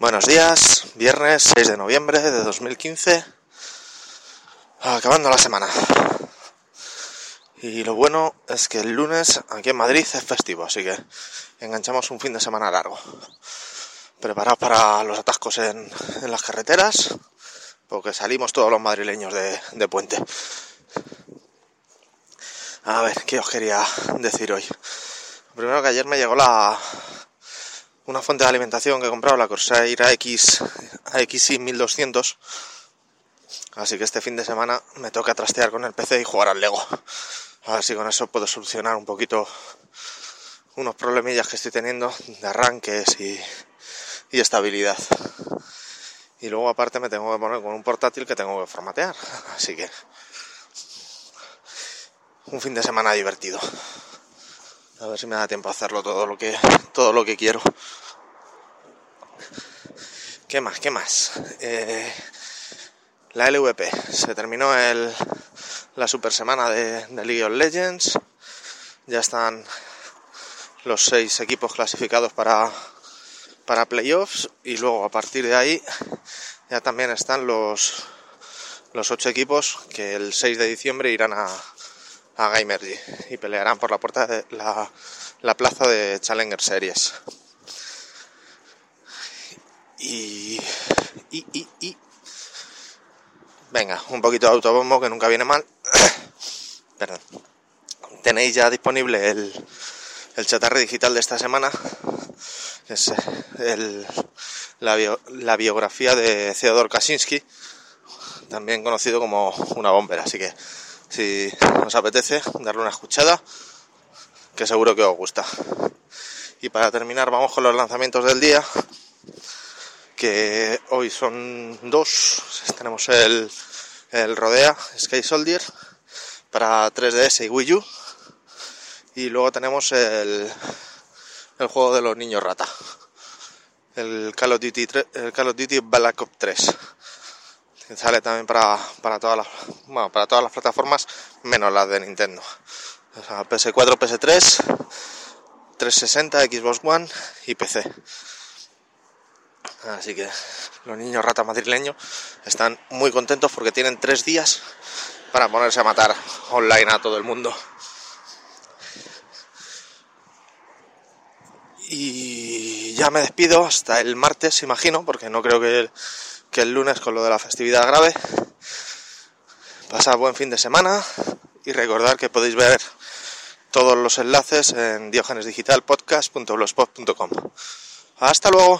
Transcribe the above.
Buenos días, viernes 6 de noviembre de 2015, acabando la semana. Y lo bueno es que el lunes aquí en Madrid es festivo, así que enganchamos un fin de semana largo. Preparados para los atascos en, las carreteras, porque salimos todos los madrileños de, de puente. A ver, ¿qué os quería decir hoy? Primero que ayer me llegó la una fuente de alimentación que he comprado, la Corsair AX, AXI 1200. Así que este fin de semana me toca trastear con el PC y jugar al Lego. A ver si con eso puedo solucionar un poquito unos problemillas que estoy teniendo de arranques y, y estabilidad. Y luego aparte me tengo que poner con un portátil que tengo que formatear. Así que un fin de semana divertido. A ver si me da tiempo a hacerlo todo lo que todo lo que quiero. ¿Qué más? ¿Qué más? Eh, la LVP. Se terminó el, la super semana de, de League of Legends. Ya están los seis equipos clasificados para, para playoffs. Y luego a partir de ahí ya también están los, los ocho equipos que el 6 de diciembre irán a, a Gamergy y pelearán por la puerta de la, la plaza de Challenger Series. Y, y, y, y, venga, un poquito de autobombo que nunca viene mal. Perdón. Tenéis ya disponible el, el chatarre digital de esta semana. Es el, la, la biografía de Theodor Kaczynski, también conocido como una bomber. Así que si os apetece darle una escuchada, que seguro que os gusta. Y para terminar vamos con los lanzamientos del día, que hoy son dos. Tenemos el, el Rodea Sky Soldier para 3DS y Wii U. Y luego tenemos el, el juego de los niños rata. El Call of Duty, el Call of Duty Black Ops 3 sale también para, para, todas las, bueno, para todas las plataformas menos las de Nintendo. O sea, PS4, PS3, 360, Xbox One y PC. Así que los niños rata madrileños están muy contentos porque tienen tres días para ponerse a matar online a todo el mundo. Y ya me despido hasta el martes, imagino, porque no creo que que el lunes con lo de la festividad grave. Pasad buen fin de semana y recordad que podéis ver todos los enlaces en diogenesdigitalpodcast.blogspot.com. Hasta luego.